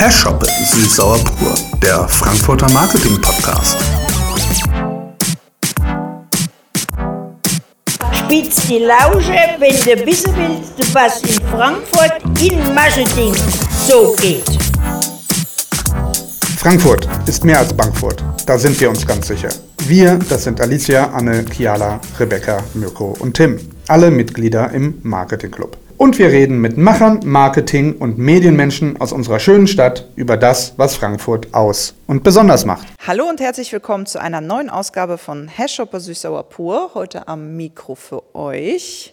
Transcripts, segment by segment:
Herr Schoppe, Süßsauer pur, der Frankfurter Marketing Podcast. Spitz die Lausche, wenn du wissen willst, was in Frankfurt in Marketing so geht. Frankfurt ist mehr als Bankfurt. Da sind wir uns ganz sicher. Wir, das sind Alicia, Anne, Kiala, Rebecca, Mirko und Tim. Alle Mitglieder im Marketing Club. Und wir reden mit Machern, Marketing und Medienmenschen aus unserer schönen Stadt über das, was Frankfurt aus und besonders macht. Hallo und herzlich willkommen zu einer neuen Ausgabe von Hashopper Süßsauer Pur. Heute am Mikro für euch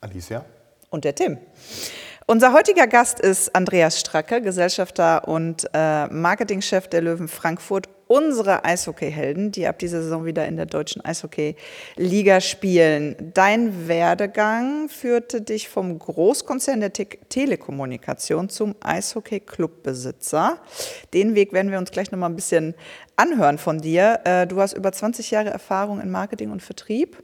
Alicia. und der Tim. Unser heutiger Gast ist Andreas Stracke, Gesellschafter und äh, Marketingchef der Löwen Frankfurt, unsere Eishockeyhelden, die ab dieser Saison wieder in der deutschen Eishockey-Liga spielen. Dein Werdegang führte dich vom Großkonzern der Te Telekommunikation zum Eishockey-Clubbesitzer. Den Weg werden wir uns gleich noch mal ein bisschen anhören von dir. Äh, du hast über 20 Jahre Erfahrung in Marketing und Vertrieb.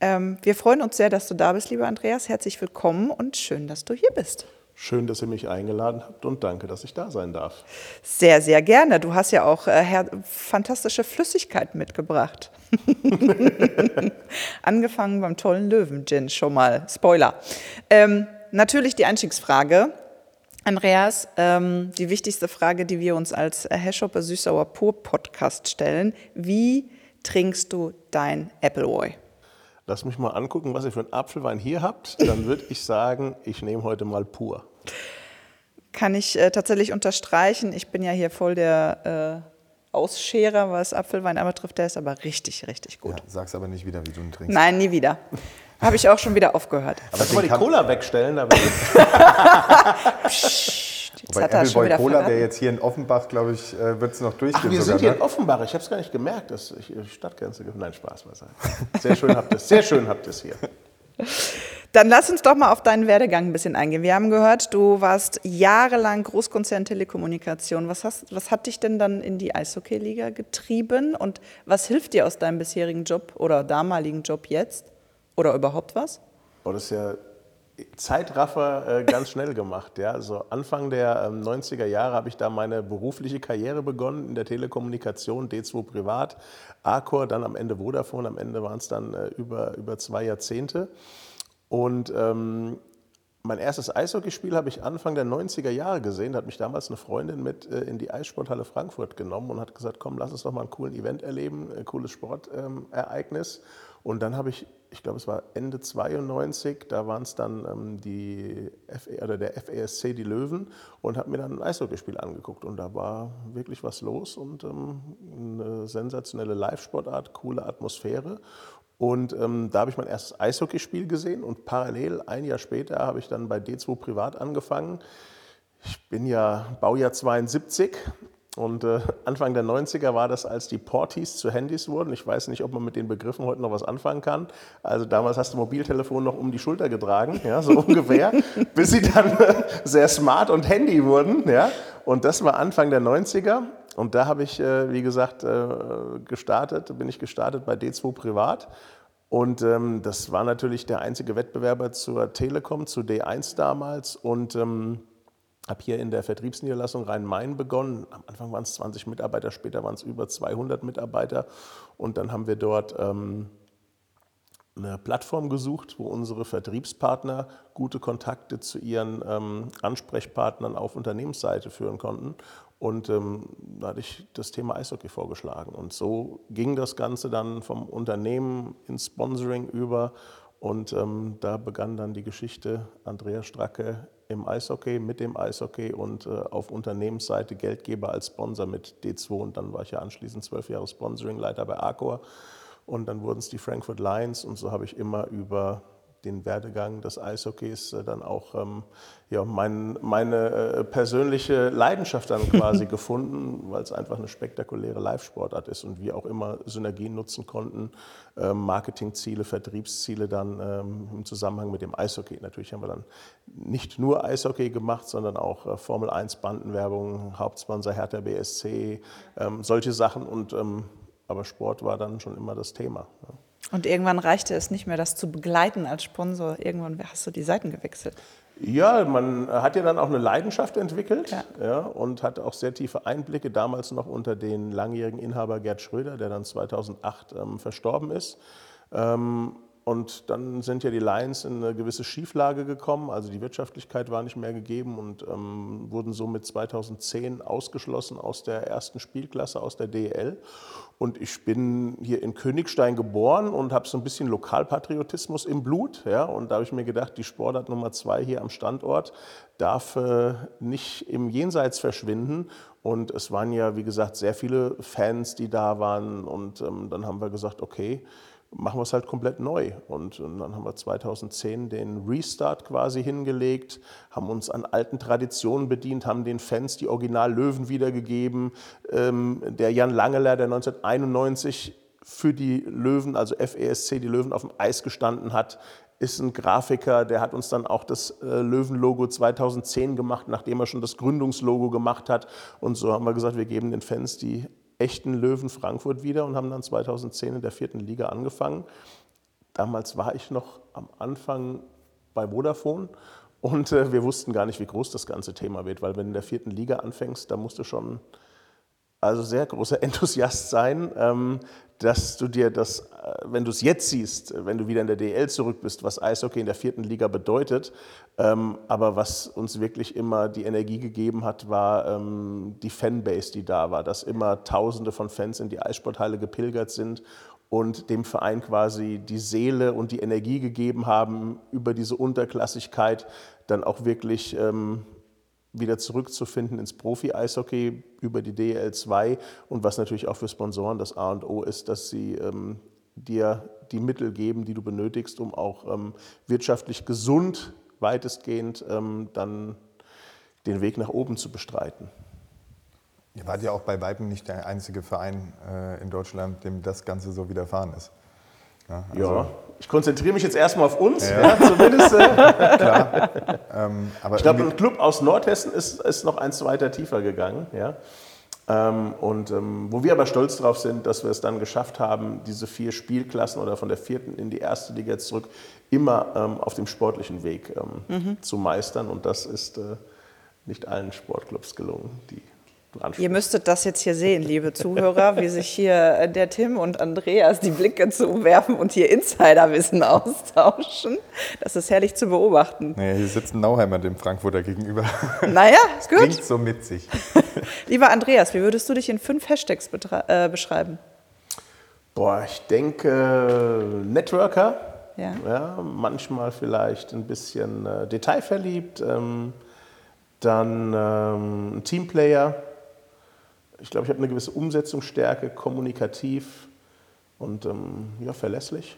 Ähm, wir freuen uns sehr, dass du da bist, lieber Andreas. Herzlich willkommen und schön, dass du hier bist. Schön, dass ihr mich eingeladen habt und danke, dass ich da sein darf. Sehr, sehr gerne. Du hast ja auch äh, fantastische Flüssigkeit mitgebracht. Angefangen beim tollen Löwen-Gin schon mal. Spoiler. Ähm, natürlich die Einstiegsfrage. Andreas, ähm, die wichtigste Frage, die wir uns als Hashopper Süßsauer Pur Podcast stellen. Wie trinkst du dein Appleboy? Lass mich mal angucken, was ihr für einen Apfelwein hier habt. Dann würde ich sagen, ich nehme heute mal pur. Kann ich äh, tatsächlich unterstreichen. Ich bin ja hier voll der äh, Ausscherer, was Apfelwein einmal trifft. Der ist aber richtig, richtig gut. Ja, sag's aber nicht wieder, wie du ihn trinkst. Nein, nie wieder. Habe ich auch schon wieder aufgehört. Aber mal die Cola wegstellen? Da Psst, Jetzt Wobei hat wieder Cola, der jetzt hier in Offenbach, glaube ich, äh, wird es noch durchgehen. Ach, wir sogar, sind hier ne? in Offenbach. Ich habe es gar nicht gemerkt, dass ich die Stadtgrenze... Nein, Spaß beiseite. Sehr schön habt ihr es. Sehr schön habt ihr es hier. Dann lass uns doch mal auf deinen Werdegang ein bisschen eingehen. Wir haben gehört, du warst jahrelang Großkonzern Telekommunikation. Was, hast, was hat dich denn dann in die Eishockey-Liga getrieben und was hilft dir aus deinem bisherigen Job oder damaligen Job jetzt? Oder überhaupt was? Boah, das ist ja Zeitraffer äh, ganz schnell gemacht. Ja? Also Anfang der ähm, 90er Jahre habe ich da meine berufliche Karriere begonnen in der Telekommunikation, D2 Privat, Arcor, dann am Ende Vodafone, am Ende waren es dann äh, über, über zwei Jahrzehnte. Und ähm, mein erstes Eishockeyspiel habe ich Anfang der 90er Jahre gesehen. Da hat mich damals eine Freundin mit äh, in die Eissporthalle Frankfurt genommen und hat gesagt, komm, lass uns doch mal einen coolen Event erleben, ein cooles Sportereignis. Und dann habe ich, ich glaube, es war Ende 92, da waren es dann ähm, die FE, oder der FESC, die Löwen, und habe mir dann ein Eishockeyspiel angeguckt. Und da war wirklich was los und ähm, eine sensationelle Live-Sportart, coole Atmosphäre. Und ähm, da habe ich mein erstes Eishockeyspiel gesehen und parallel ein Jahr später habe ich dann bei D2 Privat angefangen. Ich bin ja Baujahr 72 und äh, Anfang der 90er war das, als die Porties zu Handys wurden. Ich weiß nicht, ob man mit den Begriffen heute noch was anfangen kann. Also damals hast du Mobiltelefon noch um die Schulter getragen, ja, so ungefähr, bis sie dann äh, sehr smart und Handy wurden. Ja. Und das war Anfang der 90er. Und da habe ich, äh, wie gesagt, äh, gestartet, bin ich gestartet bei D2 Privat. Und ähm, das war natürlich der einzige Wettbewerber zur Telekom, zu D1 damals. Und ähm, habe hier in der Vertriebsniederlassung Rhein-Main begonnen. Am Anfang waren es 20 Mitarbeiter, später waren es über 200 Mitarbeiter. Und dann haben wir dort ähm, eine Plattform gesucht, wo unsere Vertriebspartner gute Kontakte zu ihren ähm, Ansprechpartnern auf Unternehmensseite führen konnten. Und ähm, da hatte ich das Thema Eishockey vorgeschlagen. Und so ging das Ganze dann vom Unternehmen ins Sponsoring über. Und ähm, da begann dann die Geschichte Andreas Stracke im Eishockey, mit dem Eishockey und äh, auf Unternehmensseite Geldgeber als Sponsor mit D2. Und dann war ich ja anschließend zwölf Jahre Sponsoringleiter bei Arcor. Und dann wurden es die Frankfurt Lions und so habe ich immer über den Werdegang des Eishockeys äh, dann auch ähm, ja, mein, meine äh, persönliche Leidenschaft dann quasi gefunden, weil es einfach eine spektakuläre Live-Sportart ist und wir auch immer Synergien nutzen konnten, ähm, Marketingziele, Vertriebsziele dann ähm, im Zusammenhang mit dem Eishockey. Natürlich haben wir dann nicht nur Eishockey gemacht, sondern auch äh, Formel 1 Bandenwerbung, Hauptsponsor Hertha BSC, solche Sachen und aber Sport war dann schon immer das Thema. Ja. Und irgendwann reichte es nicht mehr, das zu begleiten als Sponsor. Irgendwann hast du die Seiten gewechselt. Ja, man hat ja dann auch eine Leidenschaft entwickelt Ja. ja. und hatte auch sehr tiefe Einblicke, damals noch unter den langjährigen Inhaber Gerd Schröder, der dann 2008 ähm, verstorben ist. Ähm, und dann sind ja die Lions in eine gewisse Schieflage gekommen, also die Wirtschaftlichkeit war nicht mehr gegeben und ähm, wurden somit 2010 ausgeschlossen aus der ersten Spielklasse, aus der DEL. Und ich bin hier in Königstein geboren und habe so ein bisschen Lokalpatriotismus im Blut. Ja? Und da habe ich mir gedacht, die Sportart Nummer zwei hier am Standort darf äh, nicht im Jenseits verschwinden. Und es waren ja, wie gesagt, sehr viele Fans, die da waren. Und ähm, dann haben wir gesagt, okay, machen wir es halt komplett neu. Und, und dann haben wir 2010 den Restart quasi hingelegt, haben uns an alten Traditionen bedient, haben den Fans die Original-Löwen wiedergegeben. Ähm, der Jan Langeler, der 1991 für die Löwen, also FESC, die Löwen auf dem Eis gestanden hat, ist ein Grafiker, der hat uns dann auch das äh, Löwenlogo 2010 gemacht, nachdem er schon das Gründungslogo gemacht hat. Und so haben wir gesagt, wir geben den Fans die echten Löwen Frankfurt wieder und haben dann 2010 in der vierten Liga angefangen. Damals war ich noch am Anfang bei Vodafone und äh, wir wussten gar nicht, wie groß das ganze Thema wird, weil wenn du in der vierten Liga anfängst, da musst du schon also sehr großer Enthusiast sein, ähm, dass du dir das, äh, wenn du es jetzt siehst, äh, wenn du wieder in der DL zurück bist, was Eishockey in der vierten Liga bedeutet, ähm, aber was uns wirklich immer die Energie gegeben hat, war ähm, die Fanbase, die da war, dass immer Tausende von Fans in die Eissporthalle gepilgert sind und dem Verein quasi die Seele und die Energie gegeben haben, über diese Unterklassigkeit dann auch wirklich ähm, wieder zurückzufinden ins Profi-Eishockey über die DL2 und was natürlich auch für Sponsoren das A und O ist, dass sie ähm, dir die Mittel geben, die du benötigst, um auch ähm, wirtschaftlich gesund weitestgehend ähm, dann den Weg nach oben zu bestreiten. Ihr wart ja auch bei Weitem nicht der einzige Verein äh, in Deutschland, dem das Ganze so widerfahren ist. Ja, also, Ja, ich konzentriere mich jetzt erstmal auf uns, ja. zumindest. Äh, ähm, aber ich glaube, ein Club aus Nordhessen ist, ist noch eins weiter tiefer gegangen. Ja. Ähm, und ähm, wo wir aber stolz drauf sind, dass wir es dann geschafft haben, diese vier Spielklassen oder von der vierten in die erste Liga jetzt zurück immer ähm, auf dem sportlichen Weg ähm, zu meistern. Und das ist äh, nicht allen Sportclubs gelungen, die du Ihr müsstet das jetzt hier sehen, liebe Zuhörer, wie sich hier äh, der Tim und Andreas die Blicke zuwerfen und hier Insiderwissen austauschen. Das ist herrlich zu beobachten. nee, hier sitzt ein Nauheimer dem Frankfurter gegenüber. Naja, ist Bringt gut. so mit sich. Lieber Andreas, wie würdest du dich in fünf Hashtags äh, beschreiben? Boah, ich denke Networker. Ja. Ja, manchmal vielleicht ein bisschen äh, detailverliebt. Ähm, dann ähm, ein Teamplayer. Ich glaube, ich habe eine gewisse Umsetzungsstärke, kommunikativ und ähm, ja, verlässlich.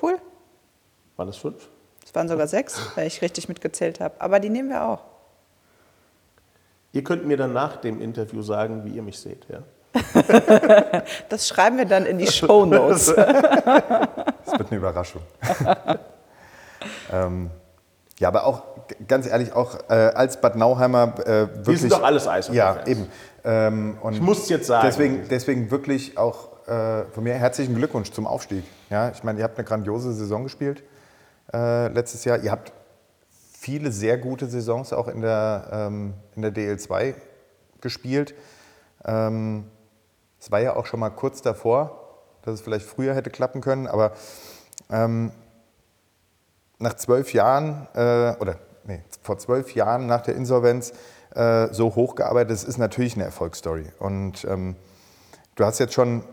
Cool. Waren das fünf? Es waren sogar sechs, weil ich richtig mitgezählt habe. Aber die nehmen wir auch. Ihr könnt mir dann nach dem Interview sagen, wie ihr mich seht. Ja? Das schreiben wir dann in die Show Notes. Das wird eine Überraschung. ähm, ja, aber auch, ganz ehrlich, auch äh, als Bad Nauheimer äh, wirklich... Wir sind doch alles Eishockey-Fans. Ja, eben. Ähm, Ich muss es jetzt sagen. Deswegen, deswegen wirklich auch äh, von mir herzlichen Glückwunsch zum Aufstieg. Ja, ich meine, ihr habt eine grandiose Saison gespielt äh, letztes Jahr. Ihr habt viele sehr gute Saisons auch in der, ähm, in der DL2 gespielt. Ähm, es war ja auch schon mal kurz davor, dass es vielleicht früher hätte klappen können, aber ähm, nach zwölf Jahren, äh, oder nee, vor zwölf Jahren nach der Insolvenz äh, so hochgearbeitet, das ist natürlich eine Erfolgsstory. Und ähm, du hast jetzt schon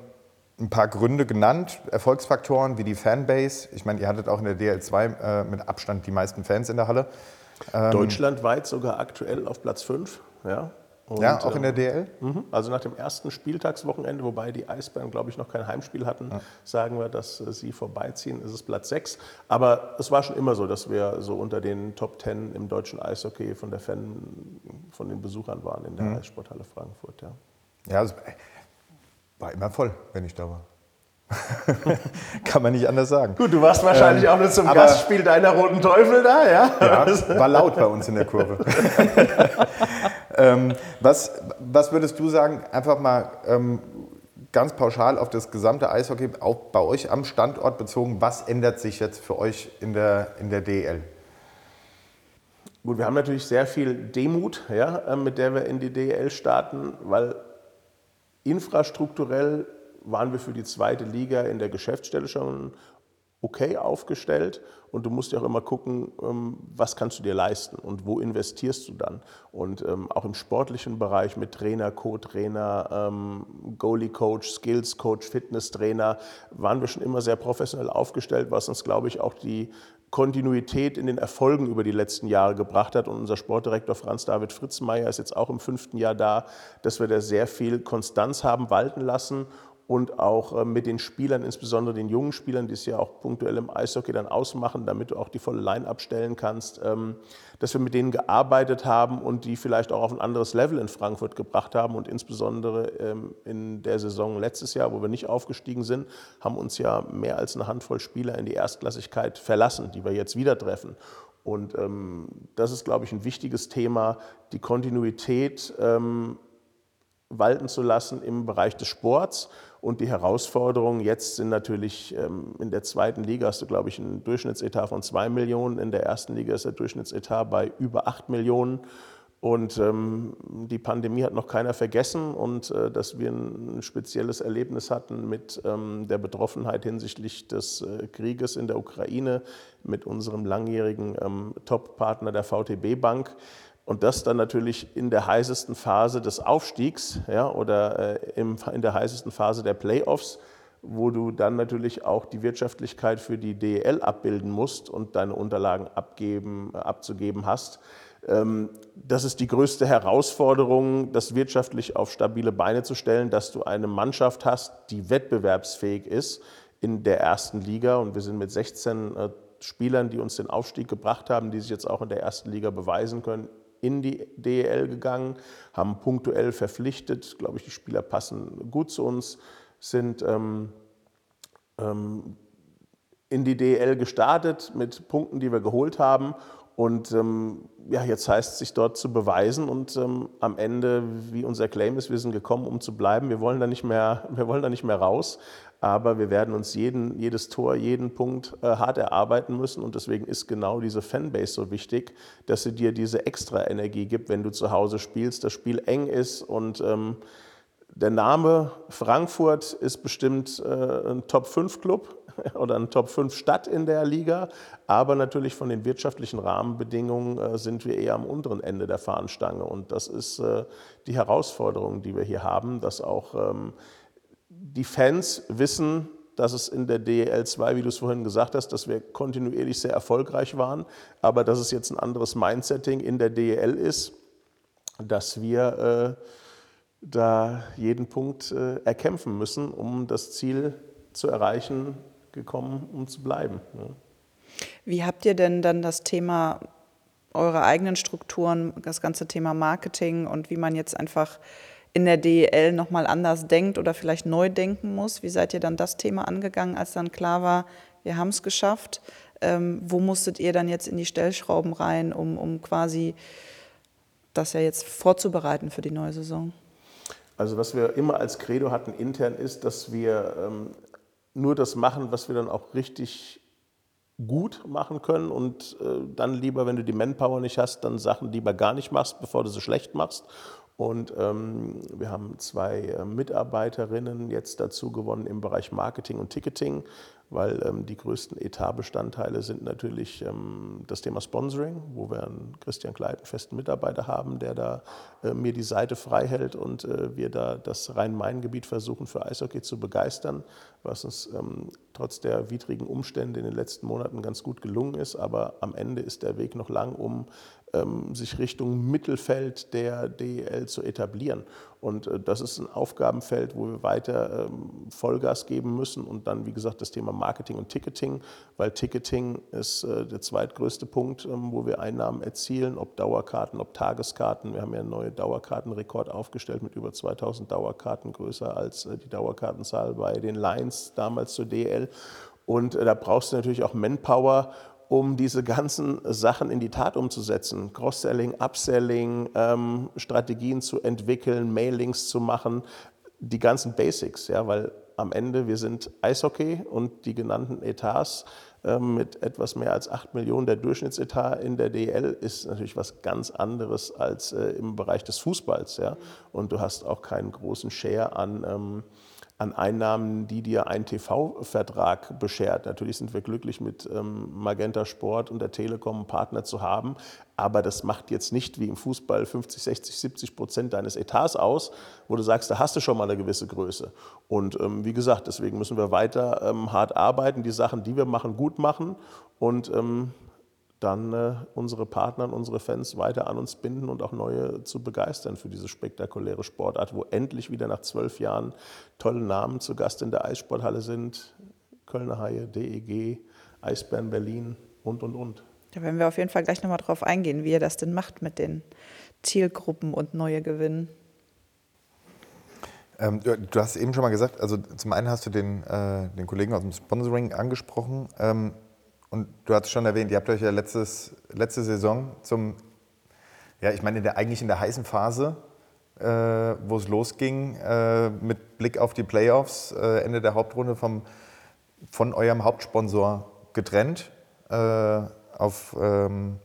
ein paar Gründe genannt, Erfolgsfaktoren wie die Fanbase. Ich meine, ihr hattet auch in der DL2 äh, mit Abstand die meisten Fans in der Halle. Deutschlandweit sogar aktuell auf Platz fünf. Ja, Und, ja, auch in der ähm, DL. Mhm. Also nach dem ersten Spieltagswochenende, wobei die Eisbären, glaube ich, noch kein Heimspiel hatten, sagen wir, dass äh, sie vorbeiziehen, ist es Platz 6. Aber es war schon immer so, dass wir so unter den Top 10 im deutschen Eishockey von, der Fan, von den Besuchern waren in der Eissporthalle Frankfurt. Ja. Ja, es war immer voll, wenn ich da war. Kann man nicht anders sagen. Gut, du warst wahrscheinlich auch nur zum aber- Gastspiel deiner Roten Teufel da, ja? Ja, war laut bei uns in der Kurve. ähm, was, was würdest du sagen, einfach mal ähm, ganz pauschal auf das gesamte Eishockey, auch bei euch am Standort bezogen, was ändert sich jetzt für euch in der, in der DEL? Gut, wir haben natürlich sehr viel Demut, ja, äh, mit der wir in die DEL starten, weil infrastrukturell waren wir für die zweite Liga in der Geschäftsstelle schon okay aufgestellt und du musst ja auch immer gucken, ähm, was kannst du dir leisten und wo investierst du dann. Und ähm, auch im sportlichen Bereich mit Trainer, Co-Trainer, ähm, Goalie-Coach, Skills-Coach, Fitness-Trainer waren wir schon immer sehr professionell aufgestellt, was uns, glaube ich, auch die Kontinuität in den Erfolgen über die letzten Jahre gebracht hat. Und unser Sportdirektor Franz David Fritzmeier ist jetzt auch im fünften Jahr da, dass wir da sehr viel Konstanz haben walten lassen und auch äh, mit den Spielern, insbesondere den jungen Spielern, die es ja auch punktuell im Eishockey dann ausmachen, damit du auch die volle Line abstellen kannst, ähm, dass wir mit denen gearbeitet haben und die vielleicht auch auf ein anderes Level in Frankfurt gebracht haben und insbesondere ähm, in der Saison letztes Jahr, wo wir nicht aufgestiegen sind, haben uns ja mehr als eine Handvoll Spieler in die Erstklassigkeit verlassen, die wir jetzt wieder treffen. Und ähm, das ist, glaube ich, ein wichtiges Thema, die Kontinuität walten zu lassen im Bereich des Sports und die Herausforderungen jetzt sind natürlich, ähm, in der zweiten Liga hast du, glaube ich, einen Durchschnittsetat von 2 Millionen. In der ersten Liga ist der Durchschnittsetat bei über 8 Millionen. Und ähm, die Pandemie hat noch keiner vergessen und äh, dass wir ein spezielles Erlebnis hatten mit ähm, der Betroffenheit hinsichtlich des äh, Krieges in der Ukraine mit unserem langjährigen Top-Partner der VTB Bank. Und das dann natürlich in der heißesten Phase des Aufstiegs ja, oder äh, im, in der heißesten Phase der Playoffs, wo du dann natürlich auch die Wirtschaftlichkeit für die DEL abbilden musst und deine Unterlagen abgeben, äh, abzugeben hast. Ähm, das ist die größte Herausforderung, das wirtschaftlich auf stabile Beine zu stellen, dass du eine Mannschaft hast, die wettbewerbsfähig ist in der ersten Liga. Und wir sind mit 16 äh, Spielern, die uns den Aufstieg gebracht haben, die sich jetzt auch in der ersten Liga beweisen können, in die DEL gegangen, haben punktuell verpflichtet. Glaube ich, die Spieler passen gut zu uns, sind ähm, ähm, in die DEL gestartet mit Punkten, die wir geholt haben. Und ähm, ja, jetzt heißt es sich dort zu beweisen und ähm, am Ende, wie unser Claim ist, wir sind gekommen, um zu bleiben. Wir wollen da nicht mehr, wir wollen da nicht mehr raus aber wir werden uns jeden, jedes Tor, jeden Punkt äh, hart erarbeiten müssen. Und deswegen ist genau diese Fanbase so wichtig, dass sie dir diese extra Energie gibt, wenn du zu Hause spielst, das Spiel eng ist. Und ähm, der Name Frankfurt ist bestimmt äh, ein Top-5-Club oder ein Top-5-Stadt in der Liga, aber natürlich von den wirtschaftlichen Rahmenbedingungen äh, sind wir eher am unteren Ende der Fahnenstange. Und das ist äh, die Herausforderung, die wir hier haben, dass auch ähm, die Fans wissen, dass es in der DEL 2, wie du es vorhin gesagt hast, dass wir kontinuierlich sehr erfolgreich waren, aber dass es jetzt ein anderes Mindsetting in der DEL ist, dass wir äh, da jeden Punkt äh, erkämpfen müssen, um das Ziel zu erreichen, gekommen, um zu bleiben. Ja. Wie habt ihr denn dann das Thema eure eigenen Strukturen, das ganze Thema Marketing und wie man jetzt einfach in der DEL nochmal anders denkt oder vielleicht neu denken muss? Wie seid ihr dann das Thema angegangen, als dann klar war, wir haben es geschafft? Ähm, wo musstet ihr dann jetzt in die Stellschrauben rein, um, um quasi das ja jetzt vorzubereiten für die neue Saison? Also was wir immer als Credo hatten intern ist, dass wir ähm, nur das machen, was wir dann auch richtig gut machen können und äh, dann lieber, wenn du die Manpower nicht hast, dann Sachen lieber gar nicht machst, bevor du sie schlecht machst und ähm, wir haben zwei äh, Mitarbeiterinnen jetzt dazu gewonnen im Bereich Marketing und Ticketing, weil ähm, die größten Etatbestandteile sind natürlich ähm, das Thema Sponsoring, wo wir einen Christian Kleit, einen festen Mitarbeiter haben, der da äh, mir die Seite frei hält und äh, wir da das Rhein-Main-Gebiet versuchen für Eishockey zu begeistern, was uns ähm, trotz der widrigen Umstände in den letzten Monaten ganz gut gelungen ist. Aber am Ende ist der Weg noch lang, um sich Richtung Mittelfeld der DEL zu etablieren. Und äh, das ist ein Aufgabenfeld, wo wir weiter ähm, Vollgas geben müssen. Und dann, wie gesagt, das Thema Marketing und Ticketing, weil Ticketing ist äh, der zweitgrößte Punkt, ähm, wo wir Einnahmen erzielen, ob Dauerkarten, ob Tageskarten. Wir haben ja einen neuen Dauerkartenrekord aufgestellt mit über 2000 Dauerkarten, größer als äh, die Dauerkartenzahl bei den Lions damals zur DEL. Und da brauchst du natürlich auch Manpower um diese ganzen Sachen in die Tat umzusetzen. Cross-Selling, Upselling, ähm, Strategien zu entwickeln, Mailings zu machen. die ganzen Basics, ja, weil am Ende wir sind Eishockey und die genannten Etats ähm, mit etwas mehr als 8 Millionen der Durchschnittsetat in der DL ist natürlich was ganz anderes als äh, im Bereich des Fußballs. Ja? Und du hast auch keinen großen Share an ähm, an Einnahmen, die dir ein TV-Vertrag beschert. Natürlich sind wir glücklich, mit ähm, Magenta Sport und der Telekom einen Partner zu haben, aber das macht jetzt nicht wie im Fußball 50, 60, 70 Prozent deines Etats aus, wo du sagst, da hast du schon mal eine gewisse Größe. Und ähm, wie gesagt, deswegen müssen wir weiter ähm, hart arbeiten, die Sachen, die wir machen, gut machen und ähm, dann äh, unsere Partner und unsere Fans weiter an uns binden und auch neue zu begeistern für diese spektakuläre Sportart, wo endlich wieder nach zwölf Jahren tolle Namen zu Gast in der Eissporthalle sind. Kölner Haie, DEG, Eisbären Berlin und, und, und. Da werden wir auf jeden Fall gleich nochmal drauf eingehen, wie ihr das denn macht mit den Zielgruppen und neue Gewinnen. Ähm, du hast eben schon mal gesagt, also zum einen hast du den, äh, den Kollegen aus dem Sponsoring angesprochen. Ähm, und du hast schon erwähnt, ihr habt euch ja letztes, letzte Saison zum, ja, ich meine, in der, eigentlich in der heißen Phase, äh, wo es losging, äh, mit Blick auf die Playoffs, äh, Ende der Hauptrunde vom, von eurem Hauptsponsor getrennt, äh, auf, ähm,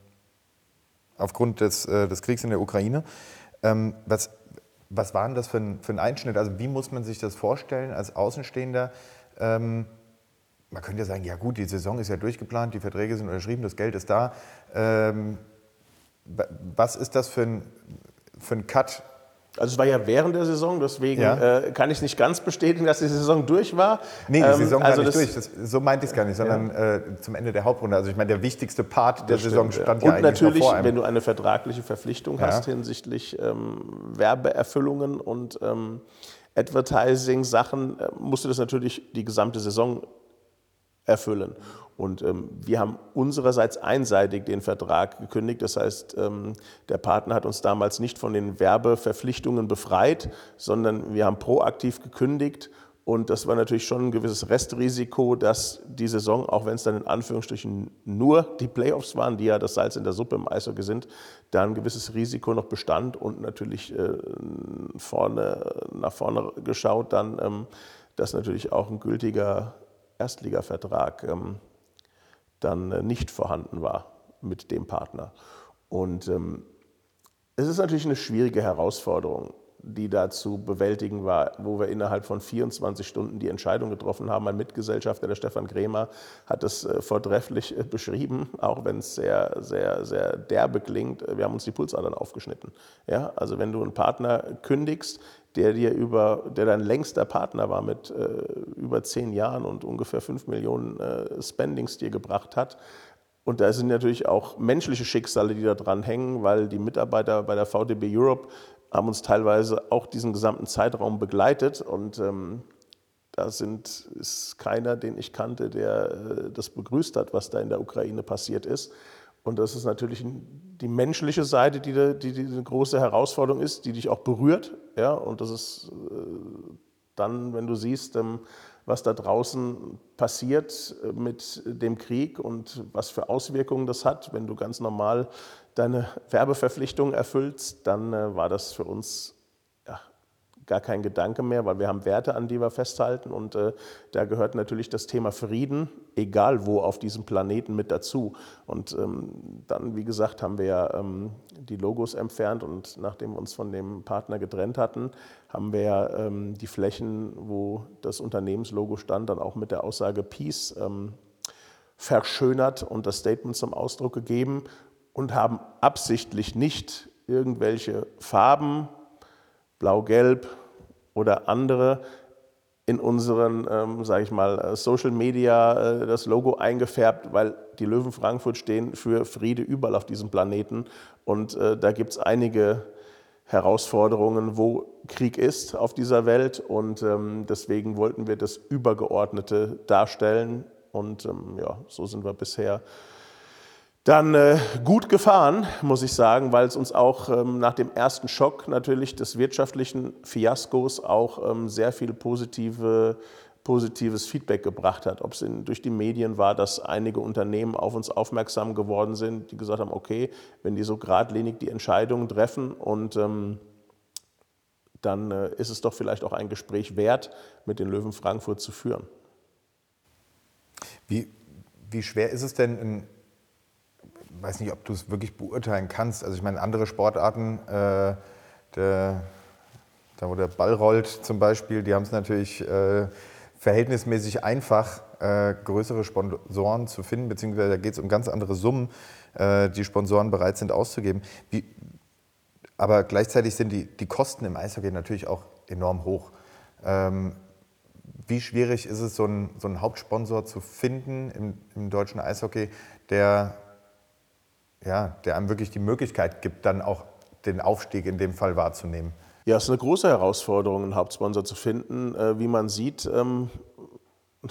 aufgrund des, äh, des Kriegs in der Ukraine. Ähm, was, was war denn das für ein, für ein Einschnitt? Also, wie muss man sich das vorstellen als Außenstehender? Ähm, man könnte ja sagen, ja gut, die Saison ist ja durchgeplant, die Verträge sind unterschrieben, das Geld ist da. Ähm, was ist das für ein, für ein Cut? Also es war ja während der Saison, deswegen ja. äh, kann ich nicht ganz bestätigen, dass die Saison durch war. Nee, die ähm, Saison ähm, also war nicht durch, das, so meinte ich es gar nicht, sondern ja. äh, zum Ende der Hauptrunde. Also ich meine, der wichtigste Part der Saison stand ja, ja eigentlich natürlich, wenn du eine vertragliche Verpflichtung hast hinsichtlich ähm, Werbeerfüllungen und ähm, Advertising-Sachen, äh, musst du das natürlich die gesamte Saison erfüllen. Und ähm, wir haben unsererseits einseitig den Vertrag gekündigt. Das heißt, ähm, der Partner hat uns damals nicht von den Werbeverpflichtungen befreit, sondern wir haben proaktiv gekündigt. Und das war natürlich schon ein gewisses Restrisiko, dass die Saison, auch wenn es dann in Anführungsstrichen nur die Playoffs waren, die ja das Salz in der Suppe im Eishockey sind, da ein gewisses Risiko noch bestand und natürlich äh, vorne, nach vorne geschaut dann, ähm, dass natürlich auch ein gültiger Erstligavertrag ähm, dann äh, nicht vorhanden war mit dem Partner. Und ähm, es ist natürlich eine schwierige Herausforderung, die da zu bewältigen war, wo wir innerhalb von 24 Stunden die Entscheidung getroffen haben. Mein Mitgesellschafter, der Stefan Kremer, hat es äh, vortrefflich äh, beschrieben, auch wenn es sehr, sehr, sehr derbe klingt. Wir haben uns die Pulsadern aufgeschnitten. Ja? Also wenn du einen Partner kündigst, der dir über, der dein längster Partner war mit äh, über zehn Jahren und ungefähr fünf Millionen äh, Spendings dir gebracht hat. Und da sind natürlich auch menschliche Schicksale, die da dran hängen, weil die Mitarbeiter bei der VDB Europe haben uns teilweise auch diesen gesamten Zeitraum begleitet und ähm, da sind, ist keiner, den ich kannte, der äh, das begrüßt hat, was da in der Ukraine passiert ist. Und das ist natürlich die menschliche Seite, die, die, die eine große Herausforderung ist, die dich auch berührt. Ja? Und das ist äh, dann, wenn du siehst, ähm, was da draußen passiert äh, mit dem Krieg und was für Auswirkungen das hat, wenn du ganz normal deine Werbeverpflichtungen erfüllst, dann äh, war das für uns gar kein Gedanke mehr, weil wir haben Werte, an die wir festhalten und äh, da gehört natürlich das Thema Frieden, egal wo auf diesem Planeten mit dazu. Und ähm, dann, wie gesagt, haben wir ja ähm, die Logos entfernt und nachdem wir uns von dem Partner getrennt hatten, haben wir ähm, die Flächen, wo das Unternehmenslogo stand, dann auch mit der Aussage Peace ähm, verschönert und das Statement zum Ausdruck gegeben und haben absichtlich nicht irgendwelche Farben Blau-Gelb oder andere in unseren, ähm, sage ich mal, äh, Social Media äh, das Logo eingefärbt, weil die Löwen Frankfurt stehen für Friede überall auf diesem Planeten. Und äh, da gibt es einige Herausforderungen, wo Krieg ist auf dieser Welt. Und ähm, deswegen wollten wir das Übergeordnete darstellen. Und ähm, ja, so sind wir bisher dann äh, gut gefahren, muss ich sagen, weil es uns auch ähm, nach dem ersten Schock natürlich des wirtschaftlichen Fiaskos auch ähm, sehr viel positive, positives Feedback gebracht hat. Ob es durch die Medien war, dass einige Unternehmen auf uns aufmerksam geworden sind, die gesagt haben, okay, wenn die so geradlinig die Entscheidungen treffen und ähm, dann äh, ist es doch vielleicht auch ein Gespräch wert, mit den Löwen Frankfurt zu führen. Wie, wie schwer ist es denn, in, ich weiß nicht, ob du es wirklich beurteilen kannst. Also ich meine, andere Sportarten, äh, der, da wo der Ball rollt zum Beispiel, die haben es natürlich äh, verhältnismäßig einfach, äh, größere Sponsoren zu finden, beziehungsweise da geht es um ganz andere Summen, äh, die Sponsoren bereit sind auszugeben. Wie, aber gleichzeitig sind die, die Kosten im Eishockey natürlich auch enorm hoch. Ähm, wie schwierig ist es, so einen, so einen Hauptsponsor zu finden im, im deutschen Eishockey, der, ja, der einem wirklich die Möglichkeit gibt, dann auch den Aufstieg in dem Fall wahrzunehmen? Ja, es ist eine große Herausforderung, einen Hauptsponsor zu finden. Äh, wie man sieht, ähm,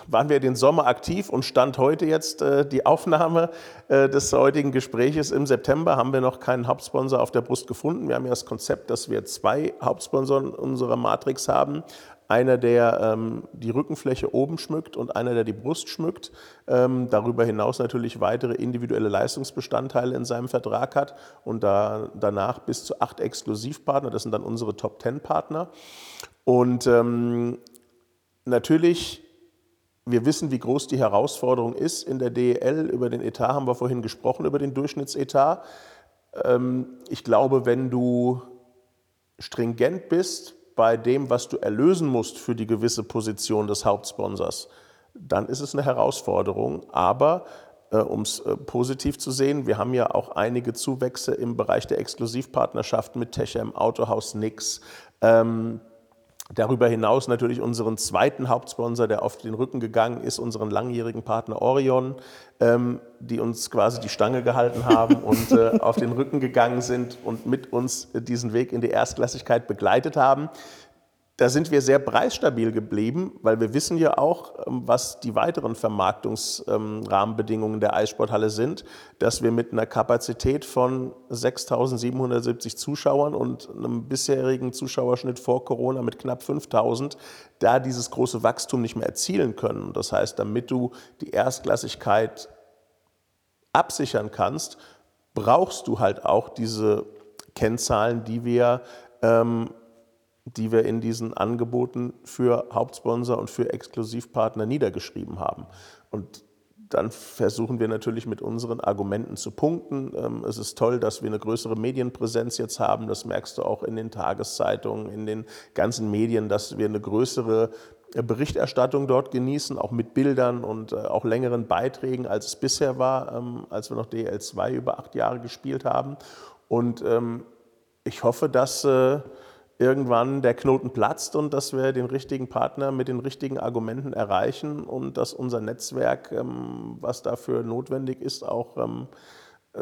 waren wir den Sommer aktiv und stand heute jetzt äh, die Aufnahme äh, des heutigen Gespräches im September, haben wir noch keinen Hauptsponsor auf der Brust gefunden. Wir haben ja das Konzept, dass wir zwei Hauptsponsoren unserer Matrix haben. Einer, der ähm, die Rückenfläche oben schmückt und einer, der die Brust schmückt. Ähm, darüber hinaus natürlich weitere individuelle Leistungsbestandteile in seinem Vertrag hat und da, danach bis zu acht Exklusivpartner. Das sind dann unsere Top-Ten-Partner. Und ähm, natürlich wir wissen, wie groß die Herausforderung ist in der DEL. Über den Etat haben wir vorhin gesprochen, über den Durchschnittsetat. Ähm, ich glaube, wenn du stringent bist bei dem, was du erlösen musst für die gewisse Position des Hauptsponsors, dann ist es eine Herausforderung. Aber äh, um es äh, positiv zu sehen, wir haben ja auch einige Zuwächse im Bereich der Exklusivpartnerschaft mit Techem, Autohaus Nix. Ähm, Darüber hinaus natürlich unseren zweiten Hauptsponsor, der auf den Rücken gegangen ist, unseren langjährigen Partner Orion, ähm, die uns quasi die Stange gehalten haben und äh, auf den Rücken gegangen sind und mit uns diesen Weg in die Erstklassigkeit begleitet haben. Da sind wir sehr preisstabil geblieben, weil wir wissen ja auch, ähm, was die weiteren Vermarktungsrahmenbedingungen der Eissporthalle sind, dass wir mit einer Kapazität von 6.770 Zuschauern und einem bisherigen Zuschauerschnitt vor Corona mit knapp 5.000 da dieses große Wachstum nicht mehr erzielen können. Das heißt, damit du die Erstklassigkeit absichern kannst, brauchst du halt auch diese Kennzahlen, die wir ähm, die wir in diesen Angeboten für Hauptsponsor und für Exklusivpartner niedergeschrieben haben. Und dann versuchen wir natürlich mit unseren Argumenten zu punkten. Ähm, es ist toll, dass wir eine größere Medienpräsenz jetzt haben. Das merkst du auch in den Tageszeitungen, in den ganzen Medien, dass wir eine größere Berichterstattung dort genießen, auch mit Bildern und äh, auch längeren Beiträgen, als es bisher war, ähm, als wir noch DL2 über acht Jahre gespielt haben. Und ähm, ich hoffe, dass äh, irgendwann der Knoten platzt und dass wir den richtigen Partner mit den richtigen Argumenten erreichen und dass unser Netzwerk, ähm, was dafür notwendig ist, auch ähm, äh,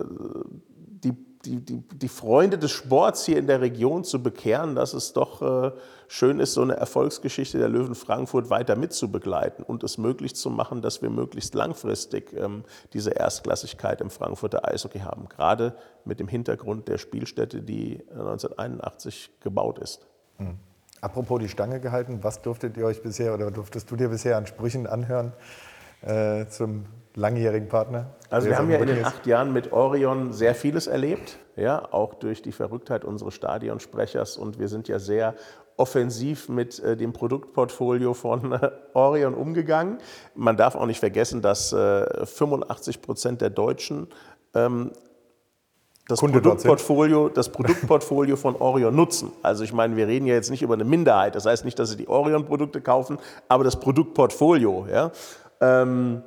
die, die, die Freunde des Sports hier in der Region zu bekehren, dass es doch äh, schön ist, so eine Erfolgsgeschichte der Löwen Frankfurt weiter mitzubegleiten und es möglich zu machen, dass wir möglichst langfristig ähm, diese Erstklassigkeit im Frankfurter Eishockey haben. Gerade mit dem Hintergrund der Spielstätte, die 1981 gebaut ist. Mhm. Apropos die Stange gehalten, was durftet ihr euch bisher oder durftest du dir bisher an Sprüchen anhören äh, zum langjährigen Partner? Also wir haben ja in den acht Jahren mit Orion sehr vieles erlebt, ja, auch durch die Verrücktheit unseres Stadionsprechers und wir sind ja sehr offensiv mit äh, dem Produktportfolio von äh, Orion umgegangen. Man darf auch nicht vergessen, dass äh, 85 Prozent der Deutschen ähm, das Produktportfolio, das Produktportfolio von Orion nutzen. Also ich meine, wir reden ja jetzt nicht über eine Minderheit. Das heißt nicht, dass sie die Orion-Produkte kaufen, aber das Produktportfolio. Ja. Ähm,